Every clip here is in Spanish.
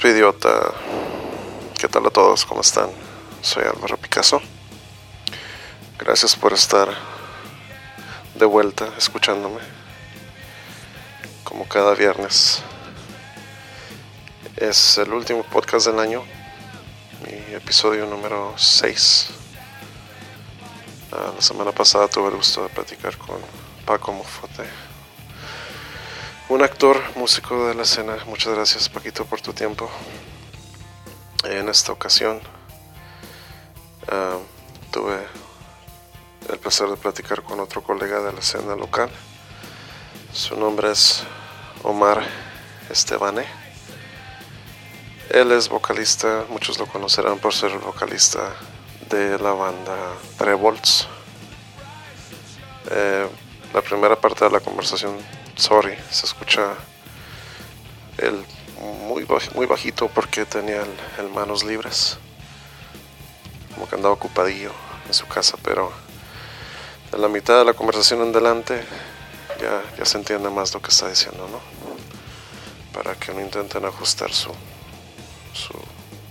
Tu idiota. ¿Qué tal a todos? ¿Cómo están? Soy Álvaro Picasso. Gracias por estar de vuelta escuchándome. Como cada viernes. Es el último podcast del año. Mi episodio número 6. Ah, la semana pasada tuve el gusto de platicar con Paco Mofote un actor, músico de la escena. Muchas gracias Paquito por tu tiempo. En esta ocasión ah, tuve el placer de platicar con otro colega de la escena local. Su nombre es Omar Estebane. Él es vocalista, muchos lo conocerán por ser el vocalista de la banda Trevolts. Eh, la primera parte de la conversación sorry, se escucha el muy, muy bajito porque tenía el, manos libres. Como que andaba ocupadillo en su casa, pero de la mitad de la conversación en adelante ya, ya se entiende más lo que está diciendo, ¿no? Para que no intenten ajustar su, su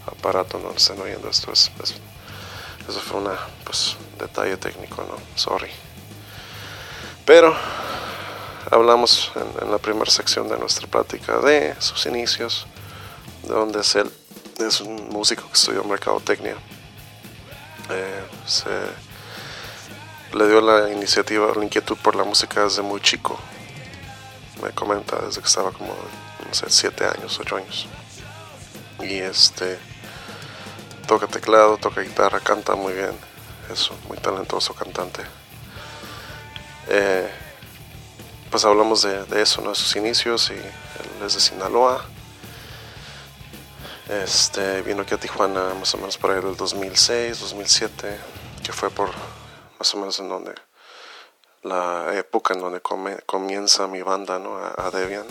aparato, no estén oyendo esto. Es, eso fue un pues, detalle técnico, ¿no? Sorry. Pero hablamos en, la primera sección de nuestra plática de sus inicios, de donde es él, es un músico que estudió mercadotecnia. Eh, se le dio la iniciativa, la inquietud por la música desde muy chico. Me comenta desde que estaba como, no sé, 7 años, 8 años. Y este toca teclado, toca guitarra, canta muy bien. Es un muy talentoso cantante. Eh, pues hablamos de, eso, ¿no? de sus inicios y él es de Sinaloa. Este, vino aquí a Tijuana más o menos por ahí del 2006, 2007, que fue por más o menos en donde la época en donde comienza mi banda, ¿no? A, Debian,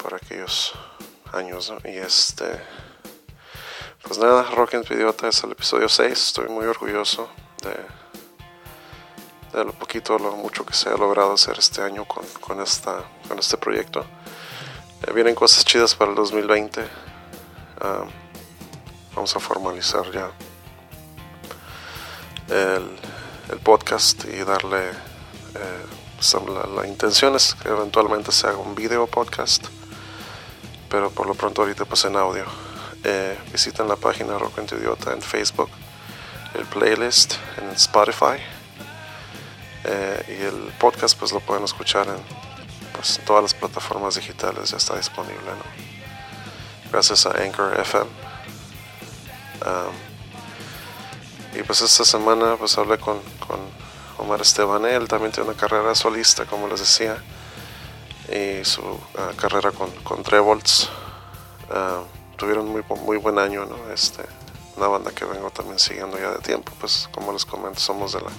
por aquellos años, Y este, pues nada, Rock and Idiota es el episodio 6, estoy muy orgulloso de de lo poquito lo mucho que se ha logrado hacer este año con, con, esta, con este proyecto. Eh, vienen cosas chidas para el 2020. Ah, vamos a formalizar ya el, el podcast y darle... Eh, la, intención es que eventualmente se haga un video podcast, pero por lo pronto ahorita pues en audio. Eh, visiten la página Rock Idiota en Facebook, el playlist en Spotify eh, y el podcast pues lo pueden escuchar en pues, todas las plataformas digitales, ya está disponible, Gracias a Anchor FM. y pues esta semana pues hablé con, con Omar Esteban, él también tiene una carrera solista, como les decía, y su ah, carrera con, con Trevolts. tuvieron muy, muy buen año, ¿no? Este, una banda que vengo también siguiendo ya de tiempo, pues como les comento, somos de la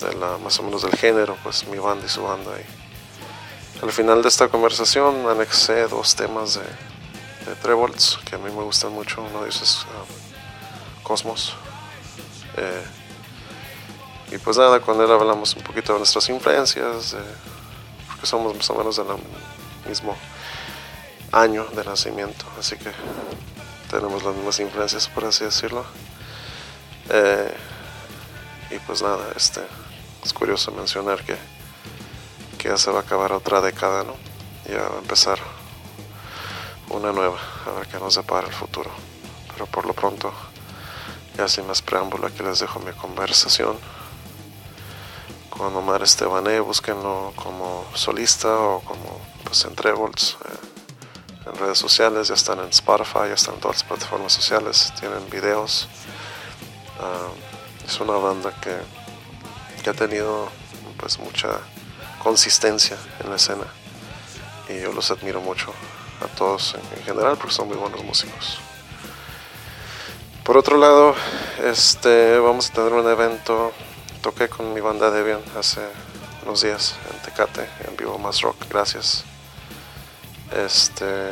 de la, más o menos del género, pues mi banda y su banda. Y al final de esta conversación anexé dos temas de, de Trevolts que a mí me gustan mucho. Uno de ellos es um, Cosmos. Eh, y pues nada, con él hablamos un poquito de nuestras influencias, porque somos más o menos del mismo año de nacimiento, así que tenemos las mismas influencias, por así decirlo. Eh, y pues nada, este es curioso mencionar que, que ya se va a acabar otra década, ¿no? Ya va a empezar una nueva, a ver qué nos depara el futuro. Pero por lo pronto, ya sin más preámbulo, aquí les dejo mi conversación con Omar Estebané, búsquenlo como solista o como pues en eh, en redes sociales, ya están en Spotify, ya están en todas las plataformas sociales, tienen videos. Ah, es una banda que ha tenido pues mucha consistencia en la escena y yo los admiro mucho a todos en, general porque son muy buenos músicos. Por otro lado, este vamos a tener un evento. Toqué con mi banda Debian hace unos días en Tecate, en vivo más rock, gracias. Este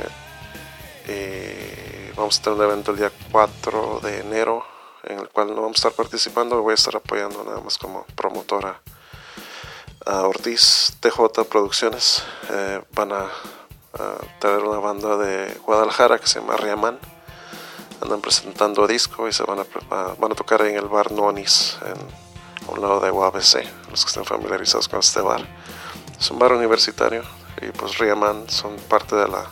y vamos a tener un evento el día 4 de enero en el cual no vamos a estar participando, voy a estar apoyando nada más como promotora a Ortiz TJ Producciones. Eh, van a, a traer una banda de Guadalajara que se llama Riaman. Andan presentando disco y se van a, van a tocar en el bar Nonis, en, a un lado de UABC, los que estén familiarizados con este bar. Es un bar universitario y pues Riaman son parte de la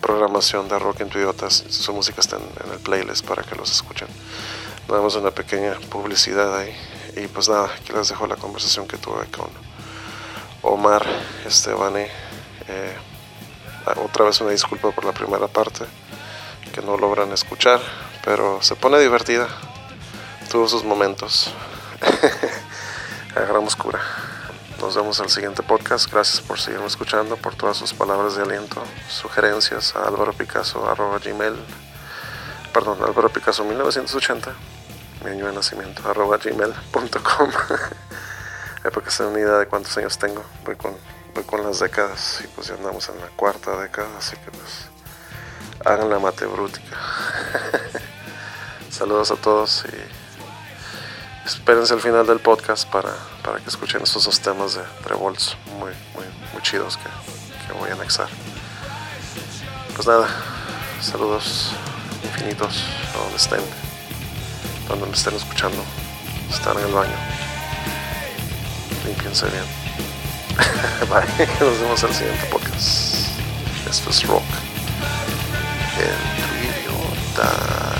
programación de Rock en Idiotas. Su música está en, el playlist para que los escuchen. Damos una pequeña publicidad ahí. Y pues nada, aquí les dejo la conversación que tuve con Omar Estebane. Eh, otra vez una disculpa por la primera parte, que no logran escuchar, pero se pone divertida. Tuvo sus momentos. Agarramos cura. Nos vemos al siguiente podcast. Gracias por seguirme escuchando, por todas sus palabras de aliento, sugerencias a Álvaro Picasso, arroba gmail, perdón, Álvaro Picasso 1980, mi año de nacimiento, arroba gmail.com. porque se una idea de cuántos años tengo. Voy con, voy con las décadas y pues ya andamos en la cuarta década, así que pues hagan la matebrútica. Saludos a todos y espérense al final del podcast para, para que escuchen estos dos temas de Trevolts muy, muy, muy chidos que, que voy a anexar. Pues nada, saludos infinitos a donde estén, donde me estén escuchando. Están en el baño. Limpiense bien. Bye, nos vemos al siguiente podcast. Esto es Rock. En tu idiota.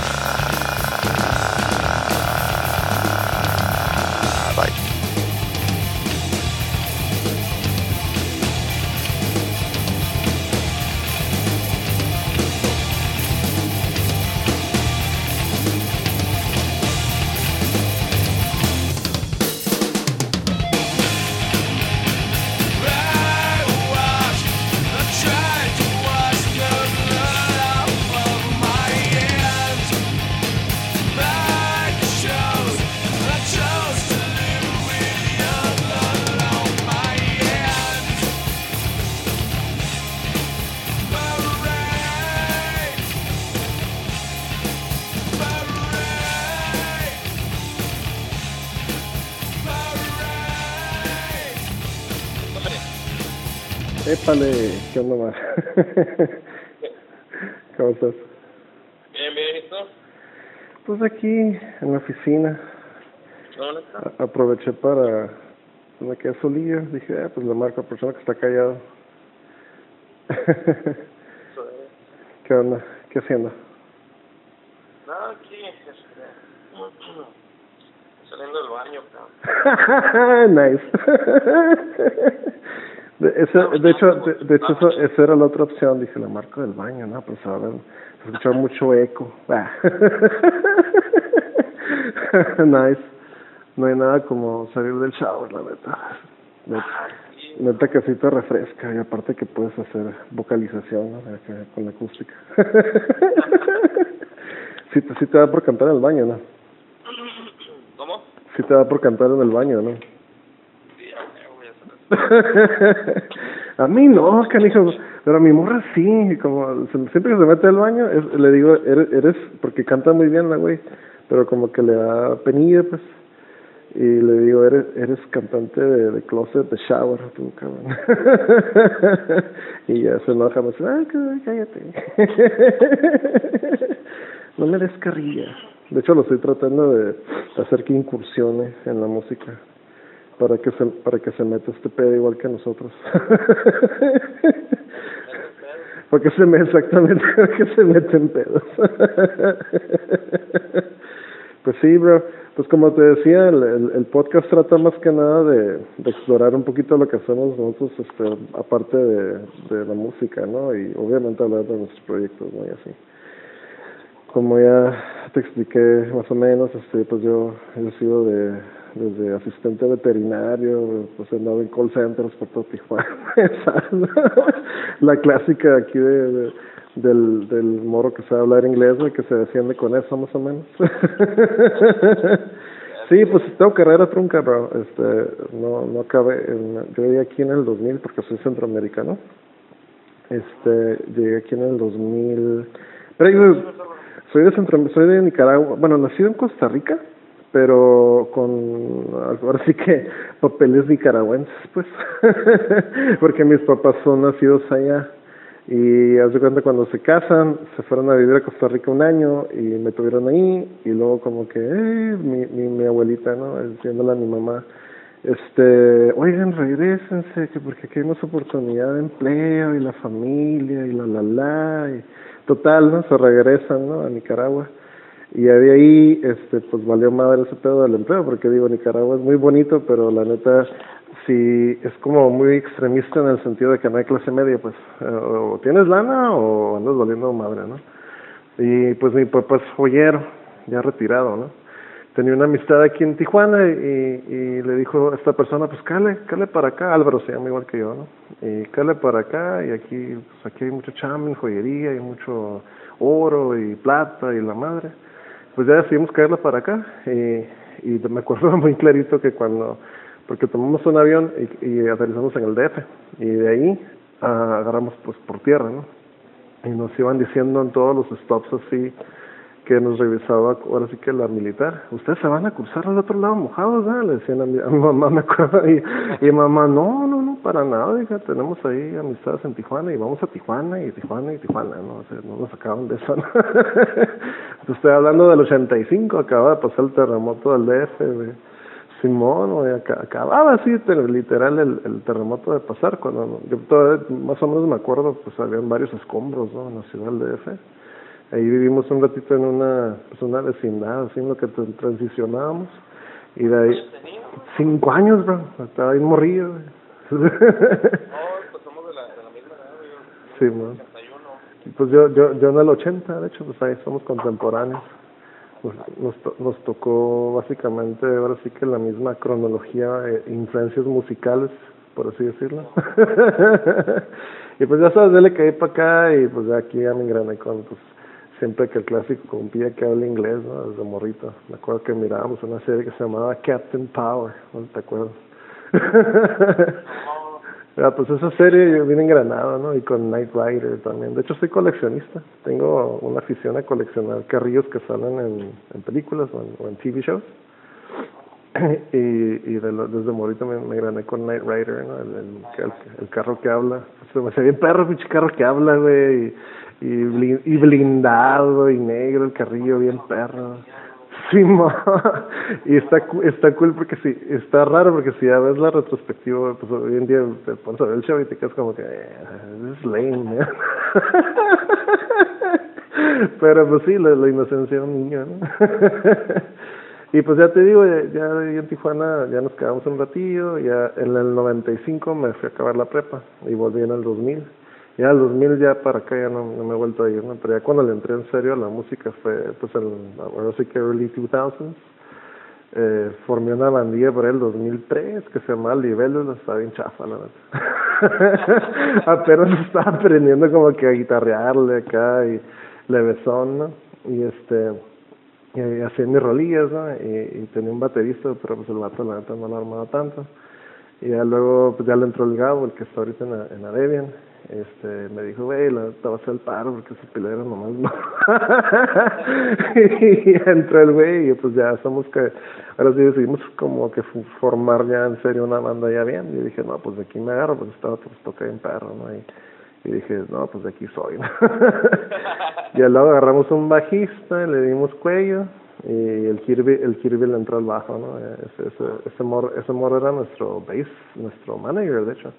Épale, ¿qué onda más? ¿Cómo estás? Bien, bien, ¿y tú? Pues aquí, en la oficina. ¿Dónde estás? aproveché para... Me quedé solillo, dije, ah, pues le marco a la persona que está callado. ¿Qué onda? ¿Qué haciendo? Nada, aquí, este... Saliendo del baño, nice. De, de hecho, de, hecho eso, esa era la otra opción. Dije, la marca del baño, ¿no? Pues ahora se escucha mucho eco. Ah. nice. No hay nada como salir del shower, la neta. Neta, que sí te refresca y aparte que puedes hacer vocalización ¿no? con la acústica. sí, te, sí te da por cantar en el baño, ¿no? ¿Cómo? Sí te da por cantar en el baño, ¿no? a mí no, canijo, pero a mi morra sí, como siempre que se mete al baño, le digo, eres, eres, porque canta muy bien la güey, pero como que le da penilla, pues, y le digo, eres, eres cantante de, closet, de shower, tú, cabrón. y ya se enoja, me dice, ay, cállate. no me des carrilla. De hecho, lo estoy tratando de hacer que incursione en la música para que se para que se meta este pedo igual que nosotros. Porque se me exactamente que se meten pedos. Pues sí bro. Pues como te decía el, el, podcast trata más que nada de, de explorar un poquito lo que hacemos nosotros este aparte de, de la música no y obviamente hablar de nuestros proyectos no y así. Como ya te expliqué más o menos este pues yo he sido de desde asistente veterinario, pues he andado en call centers por todo Tijuana, la clásica aquí de, del, del moro que sabe hablar inglés, que se defiende con eso más o menos. sí, pues tengo carrera trunca, bro, este, no, no acabé, yo llegué aquí en el 2000 porque soy centroamericano, este, llegué aquí en el 2000, pero soy de centro, soy de Nicaragua, bueno, nacido en Costa Rica, pero con ahora sí que papeles nicaragüenses pues porque mis papás son nacidos allá Y haz de cuenta cuando se casan, se fueron a vivir a Costa Rica un año y me tuvieron ahí y luego como que, eh, mi, mi, abuelita, ¿no? Diciéndole a mi mamá, este, oigan, regresense, que porque aquí hay más oportunidad de empleo y la familia y la la la, y total, ¿no? Se regresan, ¿no? A Nicaragua. Y de ahí, este, pues valió madre ese pedo del empleo, porque digo, Nicaragua es muy bonito, pero la neta, si es como muy extremista en el sentido de que no hay clase media, pues, eh, o tienes lana o andas valiendo madre, ¿no? Y pues mi papá es joyero, ya retirado, ¿no? Tenía una amistad aquí en Tijuana y, y le dijo a esta persona, pues cale, cale para acá, Álvaro se llama igual que yo, ¿no? Y cale para acá y aquí, pues aquí hay mucho chamba joyería, hay mucho oro y plata y la madre pues ya decidimos caerla para acá y, y me acuerdo muy clarito que cuando, porque tomamos un avión y, y aterrizamos en el DF y de ahí ah, agarramos pues por tierra, ¿no? Y nos iban diciendo en todos los stops así que nos revisaba ahora sí que la militar, ustedes se van a cruzar al otro lado mojados, ¿eh? le decían a mi, a mi mamá, me acuerdo, y, y mamá, no, no, no, para nada, hija, tenemos ahí amistades en Tijuana y vamos a Tijuana y Tijuana y Tijuana, ¿no? O sea, no nos sacaban de eso, ¿no? Estoy hablando del 85, acaba de pasar el terremoto del DF, de Simón, o acababa así, literal, el, el terremoto de pasar, cuando yo todavía más o menos me acuerdo, pues habían varios escombros, ¿no? En la ciudad del DF ahí vivimos un ratito en una pues una vecindad así en lo que transicionábamos. Y de ahí cinco años bro. Estaba ahí morrido no pues somos de la, de la misma edad yo, sí man pues yo yo yo en el 80 de hecho pues ahí somos contemporáneos. Nos nos, to nos tocó básicamente ahora sí que la misma cronología eh, influencias musicales por así decirlo. Y pues ya sabes dele que para acá y pues de aquí ya me engrané con pues siempre que el clásico compía que habla inglés, ¿no? Desde morrito. Me acuerdo que mirábamos una serie que se llamaba Captain Power, ¿no te acuerdas? ah, pues esa serie yo vine en Granada, ¿no? Y con Knight Rider también. De hecho, soy coleccionista. Tengo una afición a coleccionar carrillos que salen en, en películas o en, o en TV shows. y y de lo, desde morrito me, me grané con Knight Rider, ¿no? El, el, el, el carro que habla. Se me hace bien perro, pinche carro que habla, güey. Y, y, y blindado y negro el carrillo bien perro sí y está está cool porque sí está raro porque si ya ves la retrospectiva pues hoy en día te pones a ver el show y te quedas como que eh, es lame ¿eh? pero pues sí la, la inocencia de un niño ¿no? y pues ya te digo ya, ya en Tijuana ya nos quedamos un ratillo ya en el 95 me fui a acabar la prepa y volví en el 2000 ya el 2000 ya para acá ya no, me he vuelto a ir, ¿no? Pero ya cuando le entré en serio a la música fue, pues, el, ahora sí que early 2000s. Eh, formé una bandilla por el 2003 que se llamaba Libélula, estaba bien chafa, la verdad. Apenas estaba aprendiendo como que a guitarrearle acá y levesón, ¿no? Y este, y hacía mis rolillas, ¿no? Y, y tenía un baterista, pero pues el vato la neta no lo armaba tanto. Y ya luego, pues ya le entró el Gabo, el que está ahorita en, en Adebian este me dijo güey la te vas a hacer el paro porque ese pilero nomás no y entró el güey y pues ya somos que ahora sí decidimos como que formar ya en serio una banda ya bien. Y dije no pues de aquí me agarro pues estaba pues toca en perro no y, dije no pues de aquí soy ¿no? y luego agarramos un bajista le dimos cuello y el Kirby el Kirby le entró al bajo no ese ese ese mor ese mor era nuestro bass nuestro manager de hecho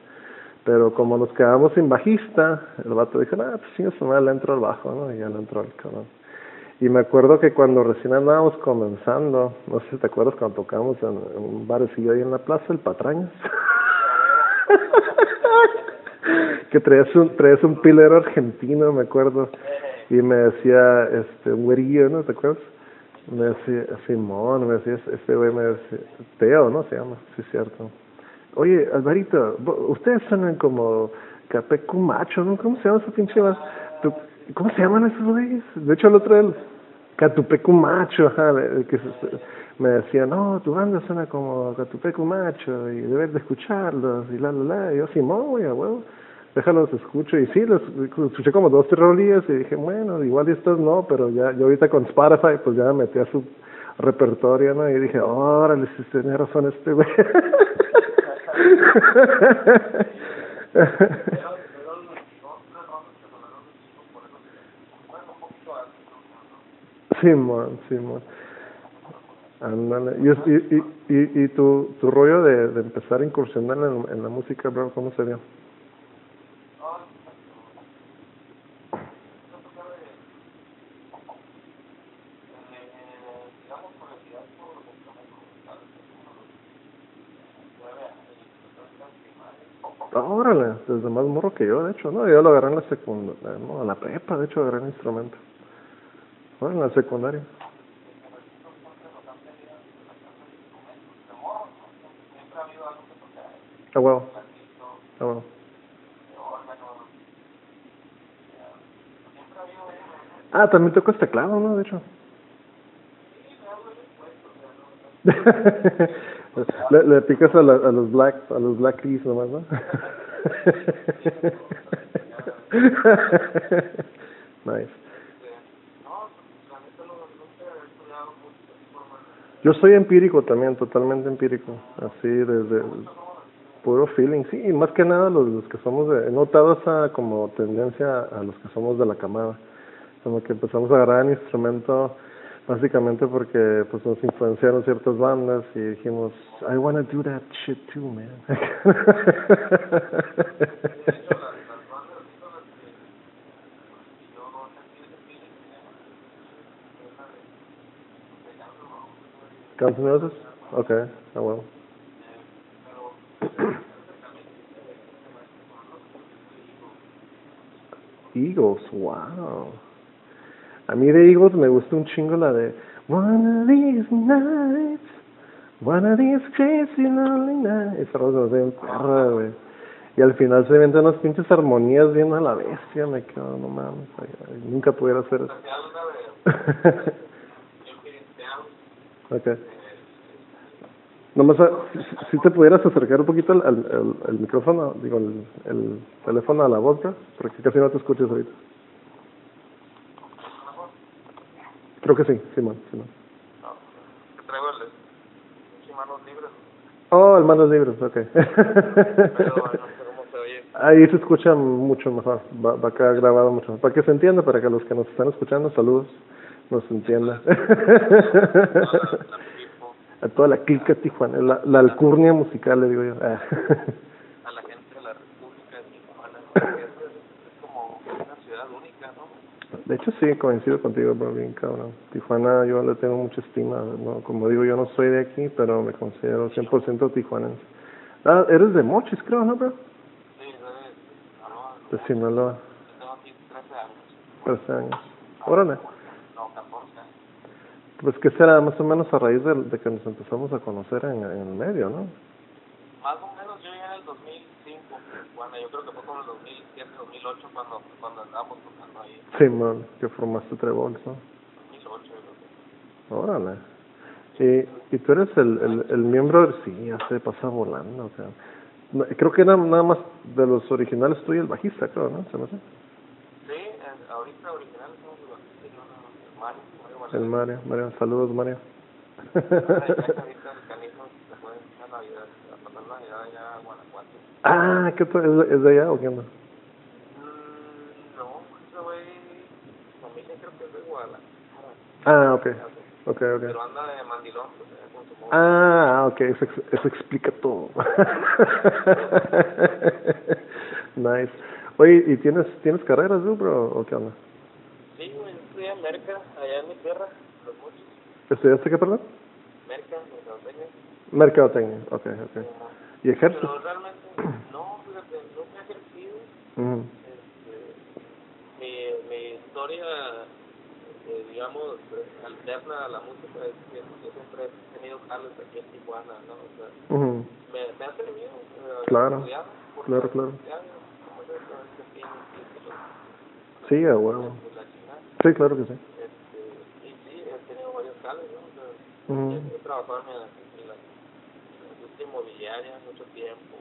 pero como nos quedamos sin bajista, el vato dijo, ah, pues madre le entró al bajo, ¿no? Y ya le entró al cabrón. Y me acuerdo que cuando recién andábamos comenzando, no sé si te acuerdas cuando tocamos en, un barecillo ahí en la plaza, el Patrañas. que traías un, un pilero argentino, me acuerdo, y me decía, este, un güerillo, ¿no? ¿Te acuerdas? Me decía, Simón, me decía, este güey me decía, Teo, ¿no? Se llama, sí, cierto Oye, Alvarito, ustedes suenan como Capecu Macho, ¿no? ¿Cómo se llama esa pinche ¿Cómo se llaman esos güeyes? De hecho, el otro el Catupecu Macho, ajá, que me decía, no, tu banda suena como Catupecu Macho y debes de escucharlos y la, la, la. Y yo, Simón, güey, a huevo, déjalos escucho. Y sí, los escuché como dos, tres y dije, bueno, igual estos no, pero ya, yo ahorita con Spotify, pues ya metí a su repertorio, ¿no? Y dije, órale, si tiene razón este güey. Simón, Simón. ¿Y, y, y, y, y tu, tu rollo de, de empezar a incursionar en, en la música, bro, cómo se dio? Órale, desde más morro que yo, de hecho, ¿no? Yo lo agarré en la secundaria, no, en la prepa, de hecho, agarré el instrumento. Bueno, en la secundaria. Ah, bueno. Ah, bueno. Ah, también tocas teclado, ¿no? De hecho. Le, picas a, la, a los black a los black keys nomás, ¿no? nice. Yo soy empírico también, totalmente empírico, así desde puro feeling, sí, más que nada los, los que somos de, he notado esa como tendencia a los que somos de la camada, como que empezamos a agarrar el instrumento básicamente porque pues nos influenciaron ciertas bandas y dijimos, I wanna do that shit too, man. Guns N' Roses? Okay, ah well. Eagles, wow. A mí de Eagles me gusta un chingo la de One of these nights, one of these crazy lonely nights. Esa rosa se perra, güey. Y al final se inventan unas pinches armonías bien a la bestia, me quedo, no mames, nunca pudiera hacer eso. okay. Nomás, ah, si, si te pudieras acercar un poquito el, el, el, el micrófono, digo, el, el teléfono a la voz, bro, porque casi no te escuchas ahorita. Creo que sí, Simón, Simón. Traigo el pinche manos libres, Oh, el manos libres, ok. pero no oye. Ahí se escucha mucho mejor, va, va a quedar grabado mucho mejor. Para que se entienda, para que los que nos están escuchando, saludos, nos entienda. a toda la clica Tijuana, la, la alcurnia musical, le digo yo. Ah. A la gente de la República de Tijuana, porque es, es como una ciudad única, ¿no? De hecho, sí, coincido contigo, bro, bien cabrón. Tijuana yo le tengo mucha estima, ¿no? como digo, yo no soy de aquí, pero me considero 100% tijuanense. Ah, eres de Mochis, creo, ¿no, bro? Sí, de Sinaloa. De Sinaloa, Yo tengo aquí 13 años. 13 años. Órale. No, 14. Pues que será más o menos a raíz de, de que nos empezamos a conocer en, en el medio, ¿no? Más o menos yo llegué en el 2005, Tijuana. Yo creo que fue como en el 2007, 2008 cuando, cuando andábamos tocando ahí. Sí, man, que formaste Trevols, ¿no? 2008, yo creo que. Órale. Y, y tú eres el, el, el miembro, sí, ya se pasa volando, o sea. no- creo que era nada más de los originales tú y el bajista, creo, ¿no? Se me hace. Sí, ahorita original somos los sí, no, no, el Mario. El Mario, Mario, saludos Mario. Ahorita el canijo se fue a Navidad, a pasar Navidad allá a Guanajuato. ah, ¿qué tal? ¿Es, ¿Es de allá o qué onda? Mm, no, ese güey, familia creo que es de Guadalajara. Ah, ok, ok, ok. Pero anda de mandilón, pues, con su. Ah, ok, eso, eso explica todo. nice. Oye, ¿y tienes tienes carreras, tú, bro, o qué onda? Sí, güey, estudié en Merca, allá en mi tierra, los muchos. ¿Estudiaste qué, perdón? Merca, mercadotecnia. Ok, ok. ¿Y ejerces? Pero realmente, no, fíjate, nunca he ejercido. Ujú. Este, mi, mi historia, eh, digamos, alterna a la música es que yo siempre he tenido jales aquí en Tijuana, ¿no? O sea, Ujú. me, me ha servido. eh, Claro, estudiar, claro, claro. estudiar, Sí, a huevo. Sí, claro que sí. Este, y sí, he tenido varios jales, ¿no? O sea, Ujú. he, he trabajado en la, en la, en la industria inmobiliaria mucho tiempo,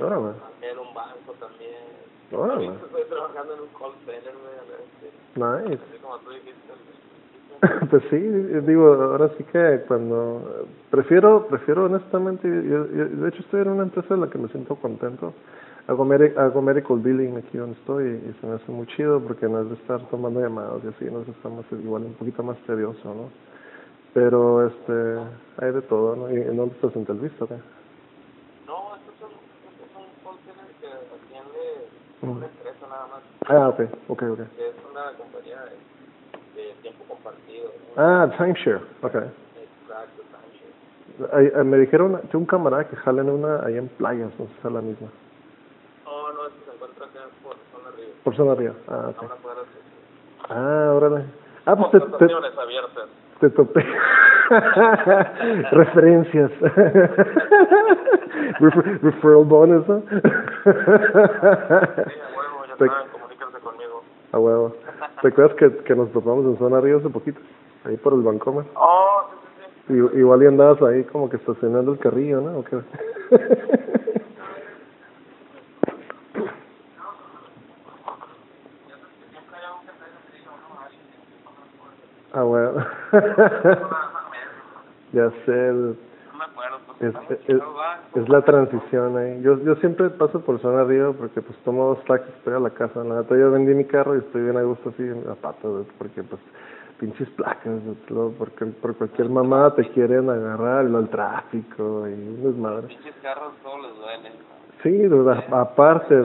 Órale, trabajé en un banco también. órale. Estoy trabajando en un call center, güey, Nice. así como tú dijiste pues sí, digo, ahora sí que cuando prefiero, prefiero honestamente, yo, yo, de hecho estoy en una empresa en la que me siento contento. Hago, hago medical billing aquí donde estoy y, se me hace muy chido porque no es de estar tomando llamadas y así, no es estar más, igual un poquito más tedioso, ¿no? Pero este, hay de todo, ¿no? ¿Y en dónde estás en? No, esto es un, es un call center que una empresa nada más. Ah, ok, ok, ok. Es una compañía de, de tiempo compartido. ¿no? Ah, timeshare, ok. Exacto, timeshare. Ahí, me dijeron, tengo un camarada que jala en una ahí en playas, no sé si es la misma. Oh, no, es que se encuentra acá por zona arriba. Por zona arriba, ah, ok. A una cuadra Ah, órale. Ah, pues te, te, abiertas. Te topé. Referencias. Refer, referral bonus, ¿no? sí, a huevo, ya te... saben, comuníquense conmigo. A huevo. ¿Te acuerdas que, que nos topamos en zona arriba hace poquito? Ahí por el Bancomer. Oh, sí, sí, sí. igual y andabas ahí como que estacionando el carrillo, ¿no? ¿O qué? Ah, bueno. ya sé. El, es, es, es, la transición ahí. Yo yo siempre paso por zona arriba porque pues tomo dos taxis para a la casa. La neta yo vendí mi carro y estoy bien a gusto así en la pata porque pues pinches placas, porque por cualquier mamada te quieren agarrar, lo el tráfico y un desmadre. Pinches carros todos les duelen. Sí, aparte.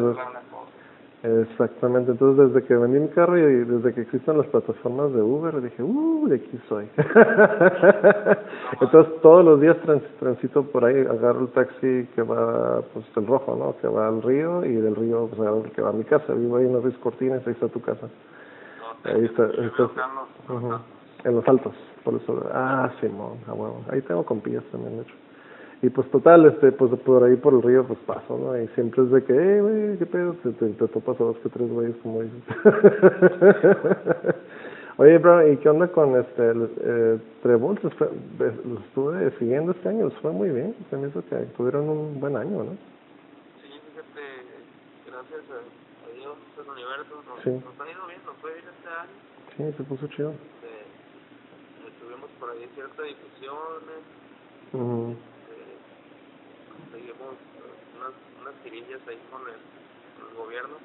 Exactamente, entonces desde que vendí mi carro y desde que existen las plataformas de Uber, dije, uh, de aquí soy. entonces todos los días transito por ahí, agarro el taxi que va, pues el rojo, ¿no? Que va al río y del río, pues agarro el que va a mi casa. Vivo ahí en las Ruiz Cortines, ahí está tu casa. ahí está, ahí está en los altos, por eso. Ah, Simón, ah, bueno, ahí tengo compillas también, de hecho. Y pues total, este, pues por ahí por el río pues paso, ¿no? Y siempre es de que, eh, güey, qué pedo, te, te, te topas a dos que tres güeyes como dices. Oye, bro, ¿y qué onda con este, eh, Trevolt? Los, los estuve siguiendo este año, les fue muy bien, se me hizo que tuvieron un buen año, ¿no? Sí, fíjate, gracias a, Dios, el universo, nos, sí. nos ha ido bien, nos fue bien este año. Sí, se puso chido. Este, tuvimos por ahí ciertas difusiones. Uh conseguimos unas, unas tirillas ahí con el, con el gobierno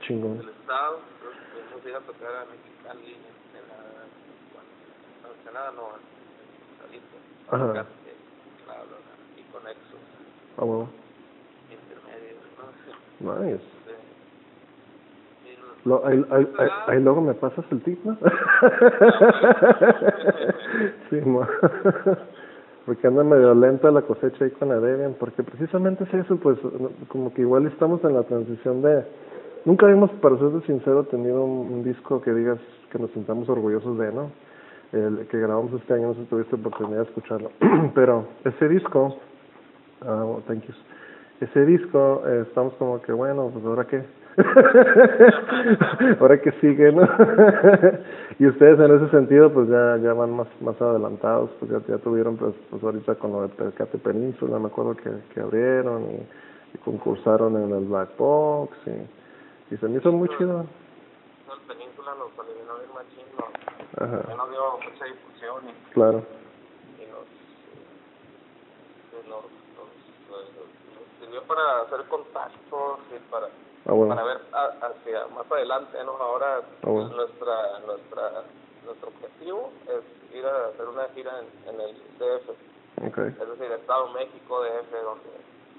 Chingón. del estado, entonces pudimos ir a tocar a Mexicali, en la, bueno, no, Ensenada no, en Jalisco, Ajá. claro, y con Exos. Ah, bueno. Intermedios, ¿no? Nice. Lo, ahí, ahí, ahí, ahí, luego me pasas el tip, ¿no? sí, ma porque anda medio lenta la cosecha ahí con la porque precisamente es eso, pues como que igual estamos en la transición de... Nunca hemos, para ser sincero, tenido un, disco que digas que nos sintamos orgullosos de, ¿no? El que grabamos este año, no sé si tuviste oportunidad de escucharlo, pero ese disco, uh, thank you, ese disco, eh, estamos como que, bueno, pues ahora qué, ahora que sigue, ¿no? y ustedes en ese sentido pues ya ya van más más adelantados, pues ya, ya tuvieron pues, pues ahorita con lo de Pescate Península, me acuerdo que, que abrieron y, y concursaron en el Black Box y, y se me hizo muy chido. El Península nos alivinó bien Ajá. no dio mucha difusión claro. y nos, y nos, nos, nos sirvió para hacer contactos y para Ah, bueno. para ver a, hacia más adelante, ¿no? Ahora ah, bueno. nuestra nuestra nuestro objetivo es ir a hacer una gira en, en el DF. Okay. Es decir, Estado México, DF, donde,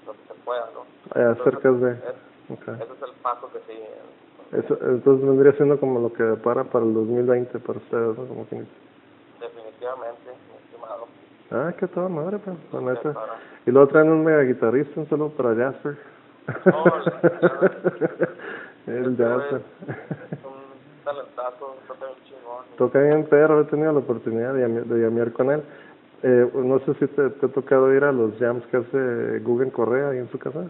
donde se pueda, ¿no? Entonces, cerca de... Es, okay. Ese es el paso que sigue. Eso, entonces vendría siendo como lo que para para el 2020 para ustedes, ¿no? Como que. Definitivamente, Ah, qué toda madre, pues, la neta. Y luego traen un mega guitarrista, un saludo para Jasper. Oh, el Jasper. Es un talentazo, toca bien chingón. Toca bien perro, he tenido la oportunidad de, de llamear con él. Eh, no sé si te, te ha tocado ir a los jams que hace Guggen Correa ahí en su casa.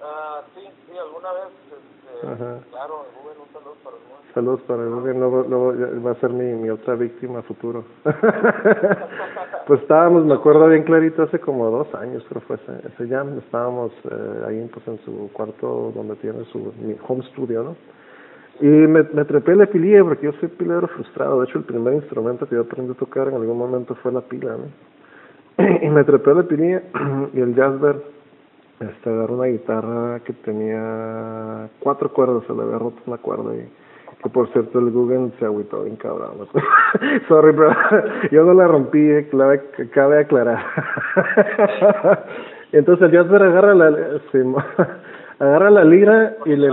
Ah, sí, sí, alguna vez, este, Ajá. claro, Guggen, un saludo para el mundo. Saludos para Guggen, luego, luego va a ser mi, mi otra víctima futuro. pues estábamos, me acuerdo bien clarito, hace como dos años creo fue ese, ese jam, estábamos eh, ahí pues en su cuarto donde tiene su mi home studio, ¿no? Y me, me trepé la pililla porque yo soy pilero frustrado. De hecho, el primer instrumento que yo aprendí a tocar en algún momento fue la pila, ¿no? y me trepé la pililla y el jazzber este, agarró una guitarra que tenía cuatro cuerdas, se le había roto una cuerda y por cierto el Google se agüitó bien cabrón. Sorry, bro. Yo no la rompí, eh, cabe, cabe aclarar. Entonces el Jasper agarra la, sí, agarra la lira y le...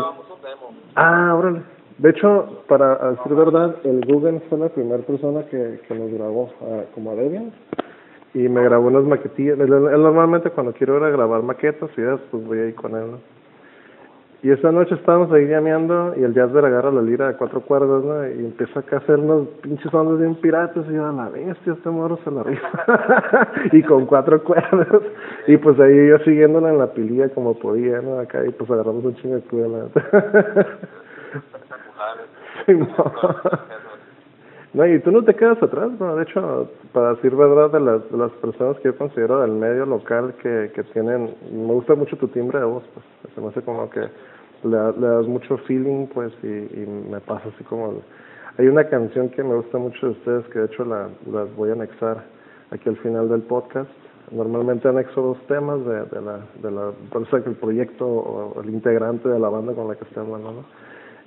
Ah, órale. De hecho, para decir verdad, el Google fue la primera persona que, que nos grabó ah, como a Debian y me grabó unas maquetillas. Él, normalmente cuando quiero ir a grabar maquetas y eso, pues voy ahí con él. Y esa noche estábamos ahí llameando y el Jasper agarra la lira de cuatro cuerdas, ¿no? Y empieza acá a hacer unos pinches ondas bien piratas y yo, a la bestia, este moro se la rifa. y con cuatro cuerdas. Y pues ahí yo siguiéndola en la pililla como podía, ¿no? Acá y pues agarramos un chingo de cuerda. sí, no. No, y tú no te quedas atrás, ¿no? De hecho, para decir verdad, de las, de las personas que yo considero del medio local que, que tienen, me gusta mucho tu timbre de voz, pues, se me hace como que le, le das mucho feeling, pues, y, y me pasa así como... Hay una canción que me gusta mucho de ustedes, que de hecho la, las voy a anexar aquí al final del podcast. Normalmente anexo dos temas de, de la, de la, eso que el proyecto o el integrante de la banda con la que estoy hablando, ¿no?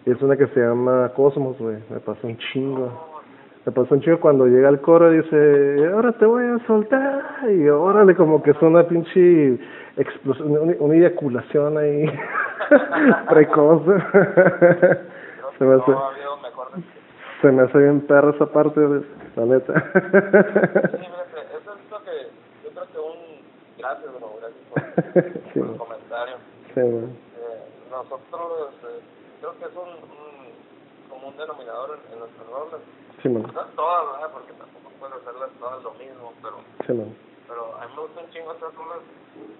Y es una que se llama Cosmos, güey, me pasa un chingo me pasó un chico cuando llega al coro y dice, ahora te voy a soltar. Y órale, como que es una pinche explosión, una, una eyaculación ahí precoz. se me hace, se me hace bien perra esa parte, la neta. sí, fíjate, eso es lo que yo creo que un gracias, bro, gracias por, sí, por el comentario. Sí, eh, nosotros eh, creo que es un, un común denominador en, en nuestros roles Sí, man. No todas, ¿verdad? Porque tampoco puedo hacerlas todas lo mismo, pero, Sí, man. Pero a mí me gustan un chingo hacer rolas.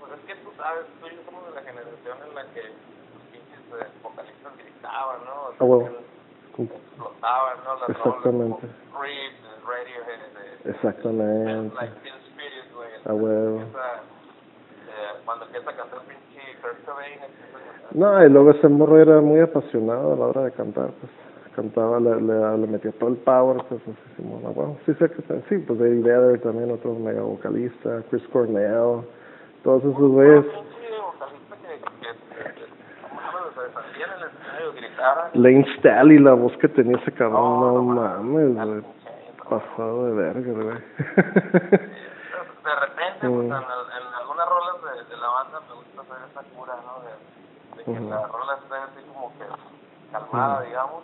Pues es que tú sabes, tú y yo somos de la generación en la que los pinches eh, vocalistas gritaban, ¿no? O sea, huevo. que explotaban, ¿no? Las Exactamente. rolas como Creep, Radiohead, de Exactamente. Like Teen Spirit, güey. Ah, huevo. Eh, cuando empieza a cantar pinche Kurt Cobain, a. No, y luego ese morro era muy apasionado a la hora de cantar, pues cantaba, le, le, le metía todo el power, pues Simón, ah, bueno, sí sé que sí, pues Eddie Vedder también, otro mega vocalista, Chris Cornell, todos esos güeyes. Lane Staley, la voz que tenía ese cabrón, No, no, mames, güey, pasado de verga, güey. de repente, pues, Mm. en, algunas rolas de, de la banda me gusta hacer esa cura, ¿no? De, que la rola esté así como que calmada, digamos.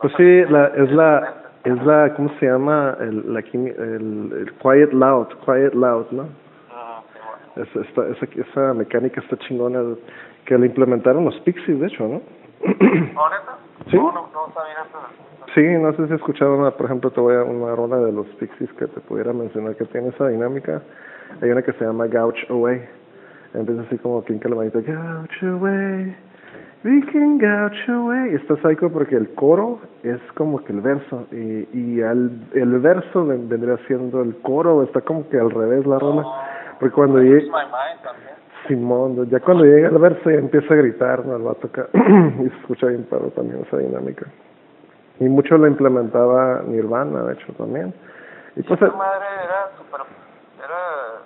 Pues sí, la, es la, es la, ¿cómo se llama? El, la, el, el quiet loud, quiet loud, ¿no? Bueno. Esa, esta, esa, esa mecánica está chingona, que la implementaron los Pixies, de hecho, ¿no? ¿No, neta? Sí. No, no, no sabía eso. Sí, no sé si has escuchado una, por ejemplo, te voy a una rola de los Pixies que te pudiera mencionar que tiene esa dinámica. Hay una que se llama Gouch Away. Empieza así como que la manito, Gouch Away, we can gouch away. Y está psycho porque el coro es como que el verso y, y al, el verso ven- vendría siendo el coro, está como que al revés la rola. Porque cuando llega. Simón, ya cuando llega el verso ya empieza a gritar, ¿no? El vato acá. y se escucha bien perro también esa dinámica. Y mucho lo implementaba Nirvana, de hecho, también. Y pues, Esa madre era super, era,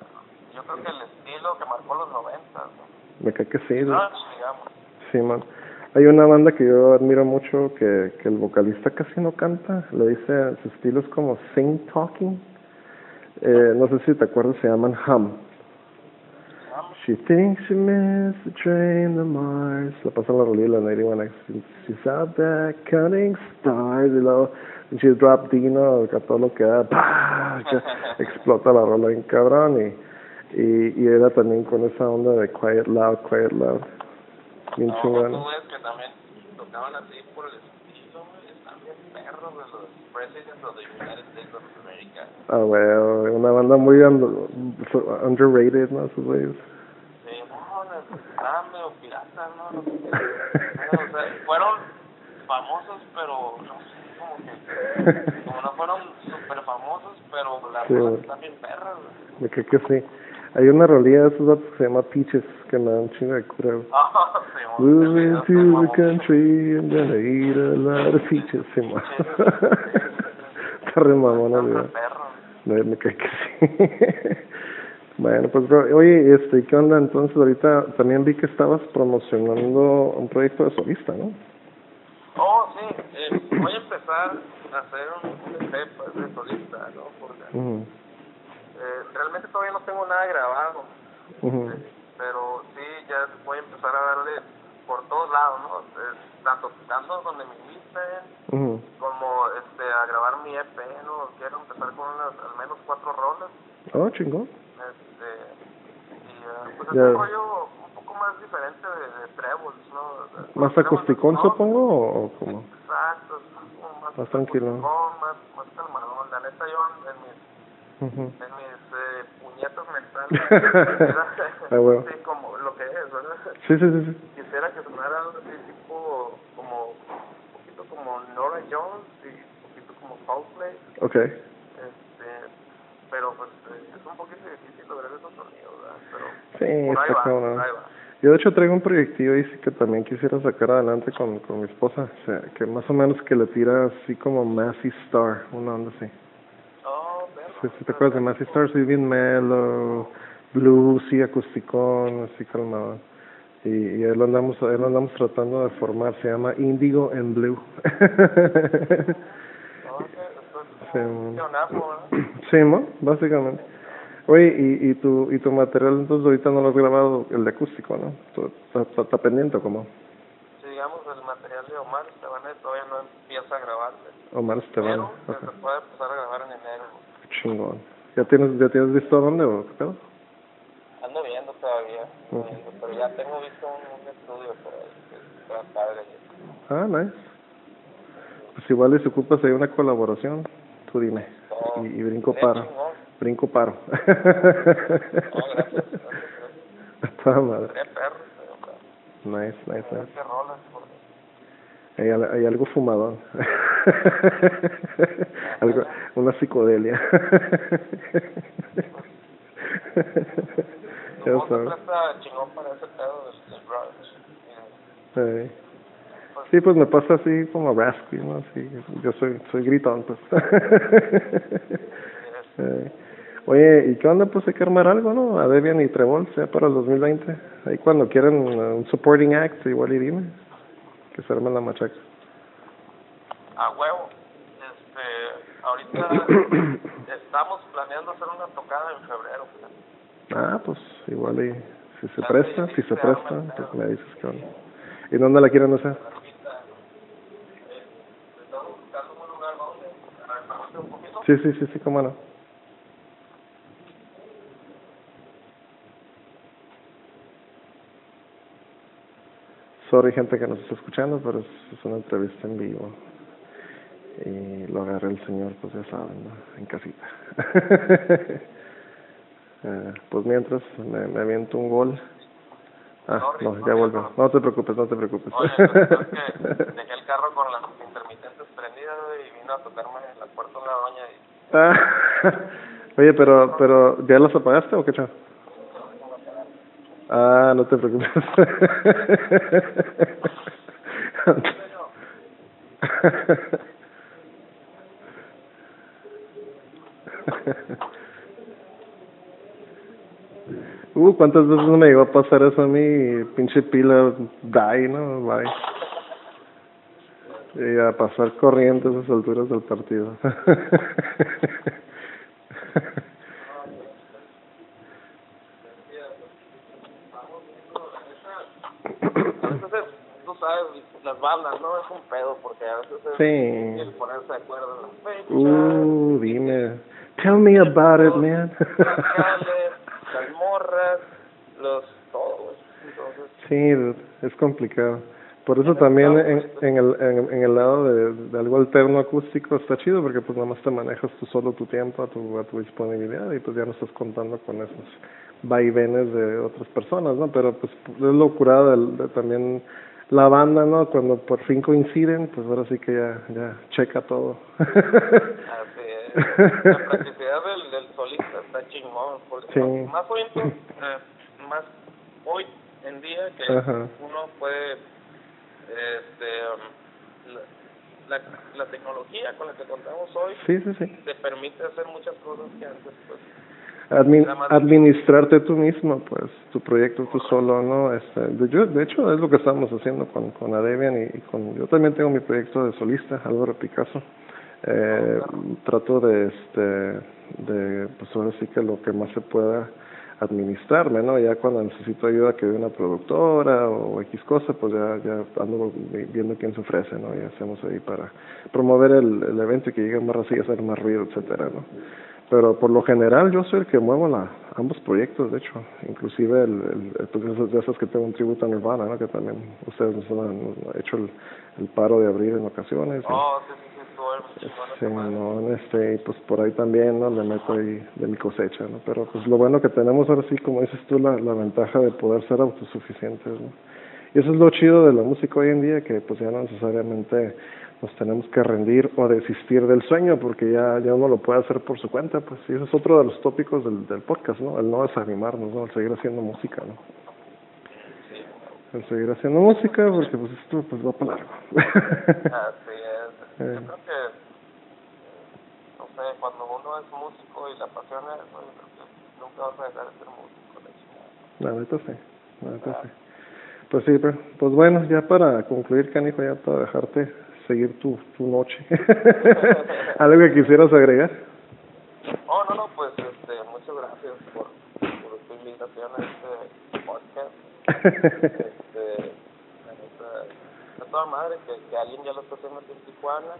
yo creo que el estilo que marcó los 90, ¿no? me cae que sí, Grunge, digamos. Sí, man. Hay una banda que yo admiro mucho que, que el vocalista casi no canta, le dice, su estilo es como sing talking. Eh, no sé si te acuerdas, se llaman Hum. She thinks she missed the train to Mars. La pasa en la rolilla la 81X. She's out there counting stars. Y luego, she drop Dino, todo lo que da, ¡pah! explota la rola en cabrón. Y, y, y era también con esa onda de quiet loud, quiet loud. Bien No, chingón. tú ves que también tocaban así por el estilo, güey, están bien perros de los Presidents of the United States of America. Ah, bueno, una banda muy un- underrated, ¿no? Esos güeyes. Sí, no, no, estaban medio piratas, ¿no? No sé qué. O sea, fueron famosos, pero no sé, como que, como no fueron super famosos, pero las Sí, güey. están bien perras, güey. Me creo que sí. Hay una rolilla de esos datos que se llama Peaches, que me da un chingo de cura. Ah, sí, We went to the country and then I ate a lot of peaches, sí, mo. Está re mamona, güey. perro. Me, cae que sí. bueno, pues, bro, oye, este, ¿qué onda? Entonces, ahorita también vi que estabas promocionando un proyecto de solista, ¿no? Oh, sí, eh, voy a empezar a hacer un, un EP de solista, ¿no? Porque Ujú, eh, realmente todavía no tengo nada grabado, ujú, eh, pero sí, ya voy a empezar a darle por todos lados, ¿no? Eh, tanto tocando donde me inviten, ujú. como este, a grabar mi EP, ¿no? Quiero empezar con unas, al menos cuatro roles, Oh, chingón. este, y eh, pues es Ya. un rollo un poco más diferente de, de Trebles, ¿no? ¿Más acusticón, no, supongo, o o cómo? Exacto, es como más, Más tranquilo. acusticón, Más, más calmadón. La neta, yo en, en mis, Ujú. en mis puñetas mentales, Ah, bueno. sí, como lo que es, ¿verdad? Sí, sí, sí, sí. Quisiera que sonara algo así, tipo, como, un poquito como Nora Jones y un poquito como Coldplay, Ok. este, pero pues es un poquito difícil lograr esos sonidos, ¿verdad? Pero Sí, por ahí está va, cabrón. por ahí va. Yo de hecho traigo un proyectillo ahí sí que también quisiera sacar adelante con, con mi esposa, o sea, que más o menos que le tira así como Massey Star, una onda así. Sí, sí, te acuerdas de Massey Star, sí, bien mellow, blues, sí, acusticón, así calmado. Y, y lo andamos, lo andamos tratando de formar, se llama Indigo and Blue. Sí, sí, ¿no? Básicamente. Oye, y, y tu y tu material entonces ahorita no lo has grabado el de acústico, ¿no? ¿Está, está, está pendiente o cómo? Si digamos el material de Omar Estebanet todavía no empieza a grabarse, Omar Esteban. pero que se puede empezar a grabar en enero. Chingón. ¿Ya tienes, ¿Ya tienes visto dónde o qué pedo? Ando viendo todavía, Ujú. viendo, pero ya tengo visto un, un estudio por ahí, que está padre. Ah, nice. Pues igual si ocupas ahí una colaboración, tú dime. No, Y, y brinco paro. chingón. Brinco paro. No, gracias, gracias, toda madre. Sea, Nice, nice, nice. Hay, hay algo fumadón. algo, una psicodelia. ya sabes. grunge. Y, Sí. Sí, pues me pasa así como raspy, ¿no? Sí, yo soy, soy gritón, pues. Oye, ¿y qué onda? Pues hay que armar algo, ¿no? A Debian y Trevol, sea para el 2020. Ahí cuando quieran uh, un supporting act, igual y dime. Que se arme la machaca. A huevo. Este, ahorita estamos planeando hacer una tocada en febrero. Ah, pues igual y si se Ya presta, si se arma presta, pues me dices onda. ¿Y dónde la quieren hacer? Eh. Sí, sí, sí, sí, cómo no. Sorry, gente que nos está escuchando, pero es, es una entrevista en vivo. Y lo agarré el señor, pues ya saben, ¿no? en casita. Eh, pues mientras me, me aviento un gol. Ah, Sorry, no, ya te vuelve. No te preocupes, no te preocupes. Oye, pues, es que dejé el carro con las intermitentes prendidas y vino a tocarme en la puerta una doña y Ah, Oye, pero, pero, ¿ya los apagaste o qué chaval? Ah, no te preocupes. Uh, ¿cuántas veces me llegó a pasar eso a mí? Pinche pila, die, ¿no? Bye. Y a pasar corriente a esas alturas del partido. a veces, tú sabes, las bandas, ¿no? Es un pedo porque a veces es Sí. el ponerse de acuerdo en las fechas, Uh, dime. Tell me about it, man. musicales, las morras, los todo, güey. Entonces, sí, es complicado. Por eso también en, en el en, en el lado de, de algo alterno acústico está chido porque pues nada más te manejas tú solo tu tiempo a tu a tu disponibilidad y pues ya no estás contando con esos vaivenes de otras personas, ¿no? Pero pues es locura de también la banda, ¿no? Cuando por fin coinciden, pues ahora sí que ya ya checa todo. así es. La practicidad del, del solista está chingón. modo. Sí. Más hoy, eh, más hoy en día que uno puede, este, um, la, la, tecnología con la que contamos hoy sí, sí. te permite hacer muchas cosas que antes pues administrarte tú mismo, pues, tu proyecto tú solo, ¿no? Este, yo, de hecho, es lo que estamos haciendo con, con Adebian y, con, yo también tengo mi proyecto de solista, Álvaro Picasso. Eh, trato de, este, de, pues ahora sí que lo que más se pueda administrarme, ¿no? Ya cuando necesito ayuda que de una productora o X cosa, pues ya, ya ando viendo quién se ofrece, ¿no? Y hacemos ahí para promover el, el evento y que llegue más así, hacer más ruido, etcétera, ¿no? Pero por lo general yo soy el que muevo la, ambos proyectos, de hecho, inclusive el, el, pues de esas que tengo un tributo a Nirvana, ¿no? que también ustedes nos han, hecho el, el, paro de abrir en ocasiones. Oh, sí, sí, sí, no, este, y pues por ahí también, ¿no? Le meto ahí de mi cosecha, ¿no? Pero pues lo bueno que tenemos ahora sí, como dices tú, la, la ventaja de poder ser autosuficientes, ¿no? Y eso es lo chido de la música hoy en día, que pues ya no necesariamente nos tenemos que rendir o desistir del sueño porque ya, ya uno lo puede hacer por su cuenta, pues y ese es otro de los tópicos del, del podcast, ¿no? El no desanimarnos, ¿no? El seguir haciendo música, ¿no? El seguir haciendo música porque pues esto pues va para largo. Así es. Yo creo que, no sé, cuando uno es músico y la apasiona, pues, nunca vas a dejar de ser músico. La neta sí, la neta sí. Pues sí, pero, pues bueno, ya para concluir, Canijo, ya para dejarte seguir tu, tu noche. ¿Algo que quisieras agregar? Oh, no, no, pues este, muchas gracias por, por tu invitación a este podcast. este, de toda madre, que, que alguien ya lo está haciendo aquí en Tijuana.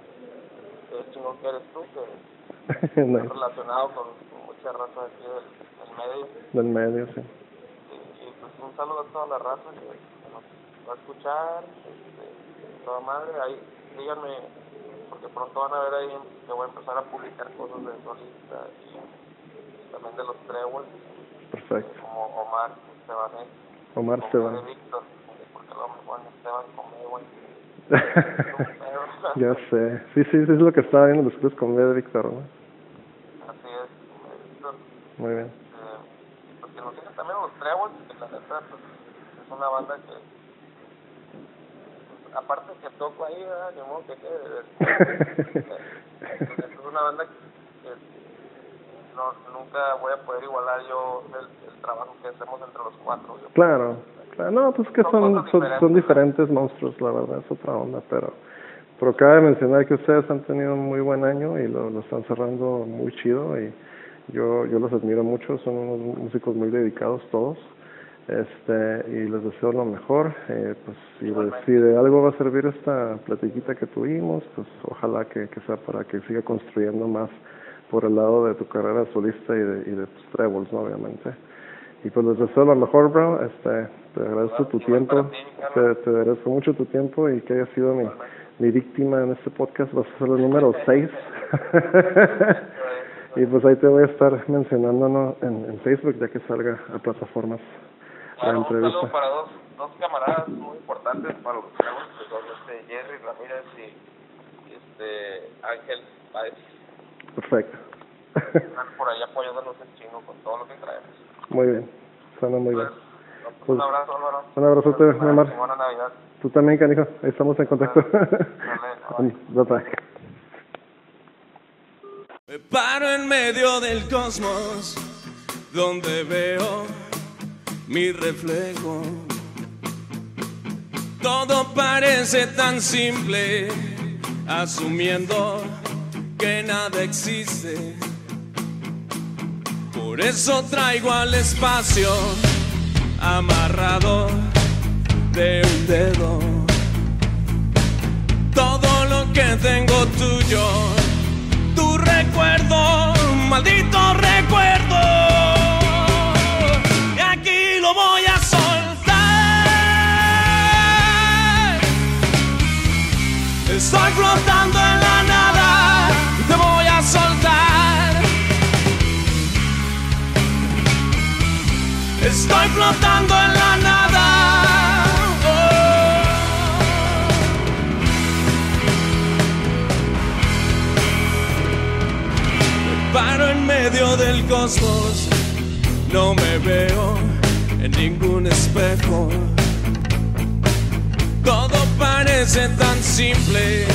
Es chingón que eres tú, que nice. relacionado con, mucha raza aquí del, del medio. Del medio, sí. Y, y pues un saludo a toda la raza que, nos va a escuchar. Este, toda madre, ahí díganme, porque pronto van a ver ahí que voy a empezar a publicar cosas de solista y también de los Trebles. Perfecto. Como Omar Esteban. Omar Esteban. De Víctor, porque lo mejor Esteban conmigo. ya sé. Sí, sí, sí, es lo que estaba viendo después con de Víctor, ¿no? Así es, Víctor. Muy bien. Eh, porque nos tienen también los Trebles, que la neta pues, es una banda que aparte que toco ahí, ¿verdad? Ni modo que quede. es una banda que no, nunca voy a poder igualar yo el, trabajo que hacemos entre los cuatro. claro, claro, no, pues que son, son, son, diferentes monstruos, la verdad, es otra onda, pero pero cabe mencionar que ustedes han tenido un muy buen año y lo, lo están cerrando muy chido y yo yo los admiro mucho, son unos músicos muy dedicados todos este y les deseo lo mejor eh, pues si de, si de algo va a servir esta platiquita que tuvimos pues ojalá que, que sea para que siga construyendo más por el lado de tu carrera solista y de, y de tus trebles ¿no? obviamente. Y pues les deseo lo mejor bro. Este te agradezco tu tiempo. te, te agradezco mucho tu tiempo y que hayas sido mi mi víctima en este podcast. Vas a ser el número 6 y pues ahí te voy a estar mencionando en, en Facebook ya que salga a plataformas bueno, un saludo para dos, dos camaradas muy importantes para los que son este Jerry Ramírez y, este Ángel Páez. Perfecto. Están por ahí apoyándonos en chingo con todo lo que traemos. Muy bien, suena muy bien. Pues, pues, un abrazo, Álvaro. Un abrazo, mi amor. Buena Navidad. Tú también, canijo. Ahí estamos en contacto. Dale, bye. bye. Me paro en medio del cosmos, donde veo mi reflejo. Todo parece tan simple, asumiendo que nada existe. Por eso traigo al espacio amarrado de un dedo. Todo lo que tengo tuyo, tu recuerdo, maldito recuerdo. Estoy flotando en la nada. Oh. paro en medio del cosmos no me veo en ningún espejo. Todo parece tan simple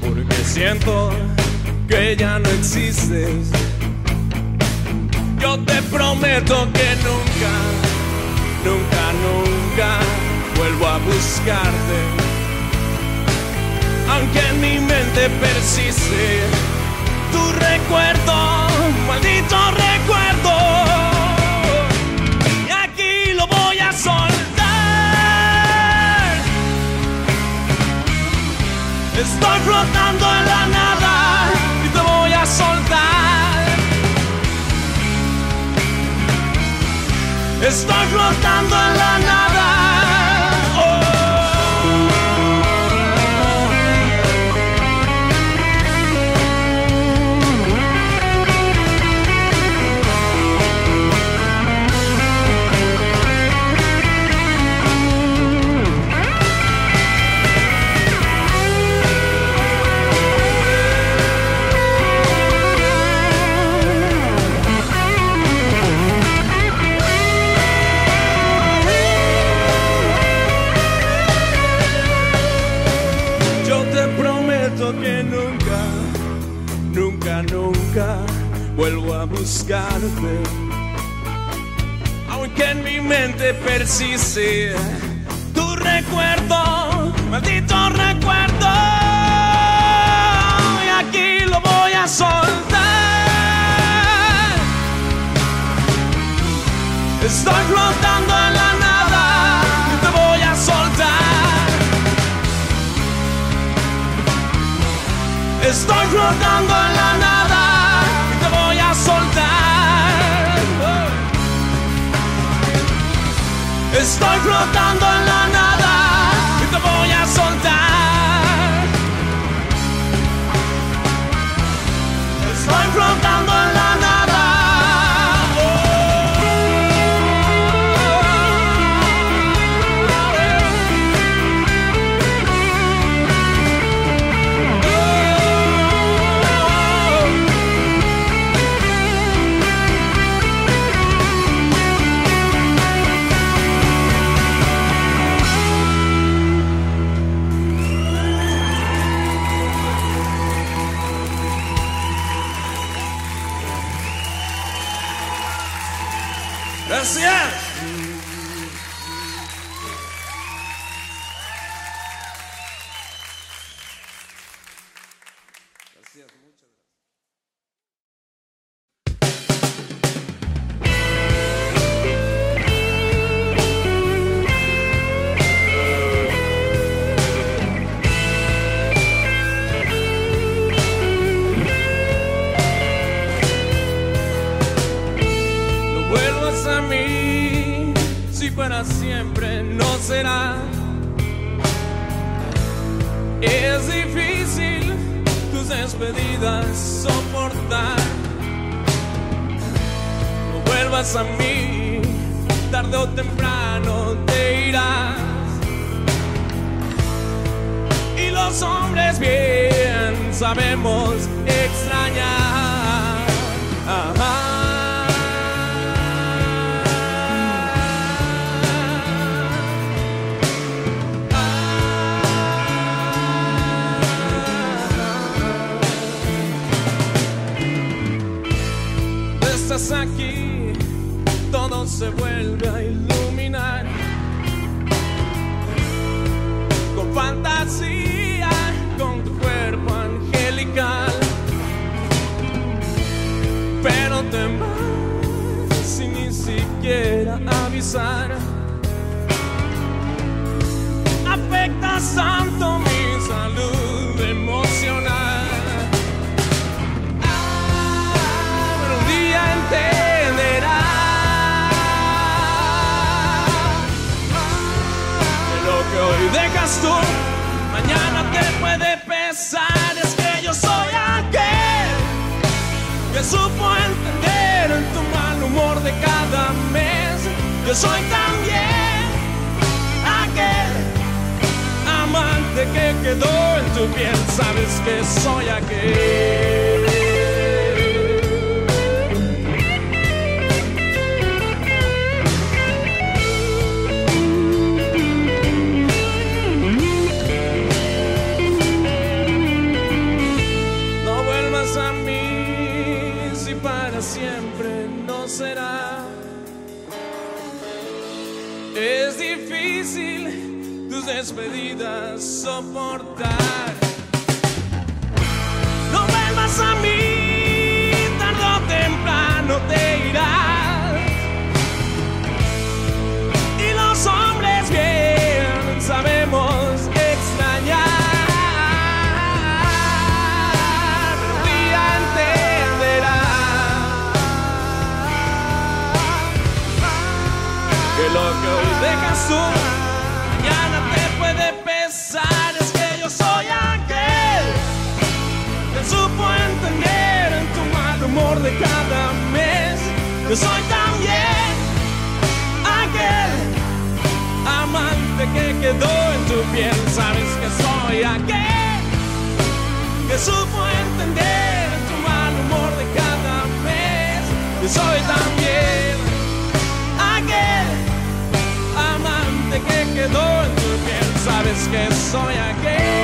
porque siento que ya no existes. Yo te prometo que nunca, nunca, nunca vuelvo a buscarte. Aunque en mi mente persiste tu recuerdo, maldito recuerdo. Y aquí lo voy a soltar. Estoy flotando en la nada Estoy flotando en la nada. Aunque en mi mente persiste tu recuerdo, maldito recuerdo. Y aquí lo voy a soltar. Estoy flotando en la nada y te voy a soltar. Estoy flotando en la nada Estoy flotando despedidas soportar. No vuelvas a mí, tarde o temprano te irás. Y los hombres bien sabemos extrañar. Se vuelve a iluminar con fantasía, con tu cuerpo angelical. Pero te vas sin ni siquiera avisar. Yo soy también aquel amante que quedó en tu piel. Sabes que soy aquel. Tus despedidas soportar. No vuelvas a mí, tarde o temprano te irás. Y los hombres bien sabemos extrañar. Que lo que hoy dejas tú, cada mes. Yo soy también aquel amante que quedó en tu piel. Sabes que soy aquel que supo entender en tu mal humor de cada mes. Yo soy también aquel amante que quedó en tu piel. Sabes que soy aquel.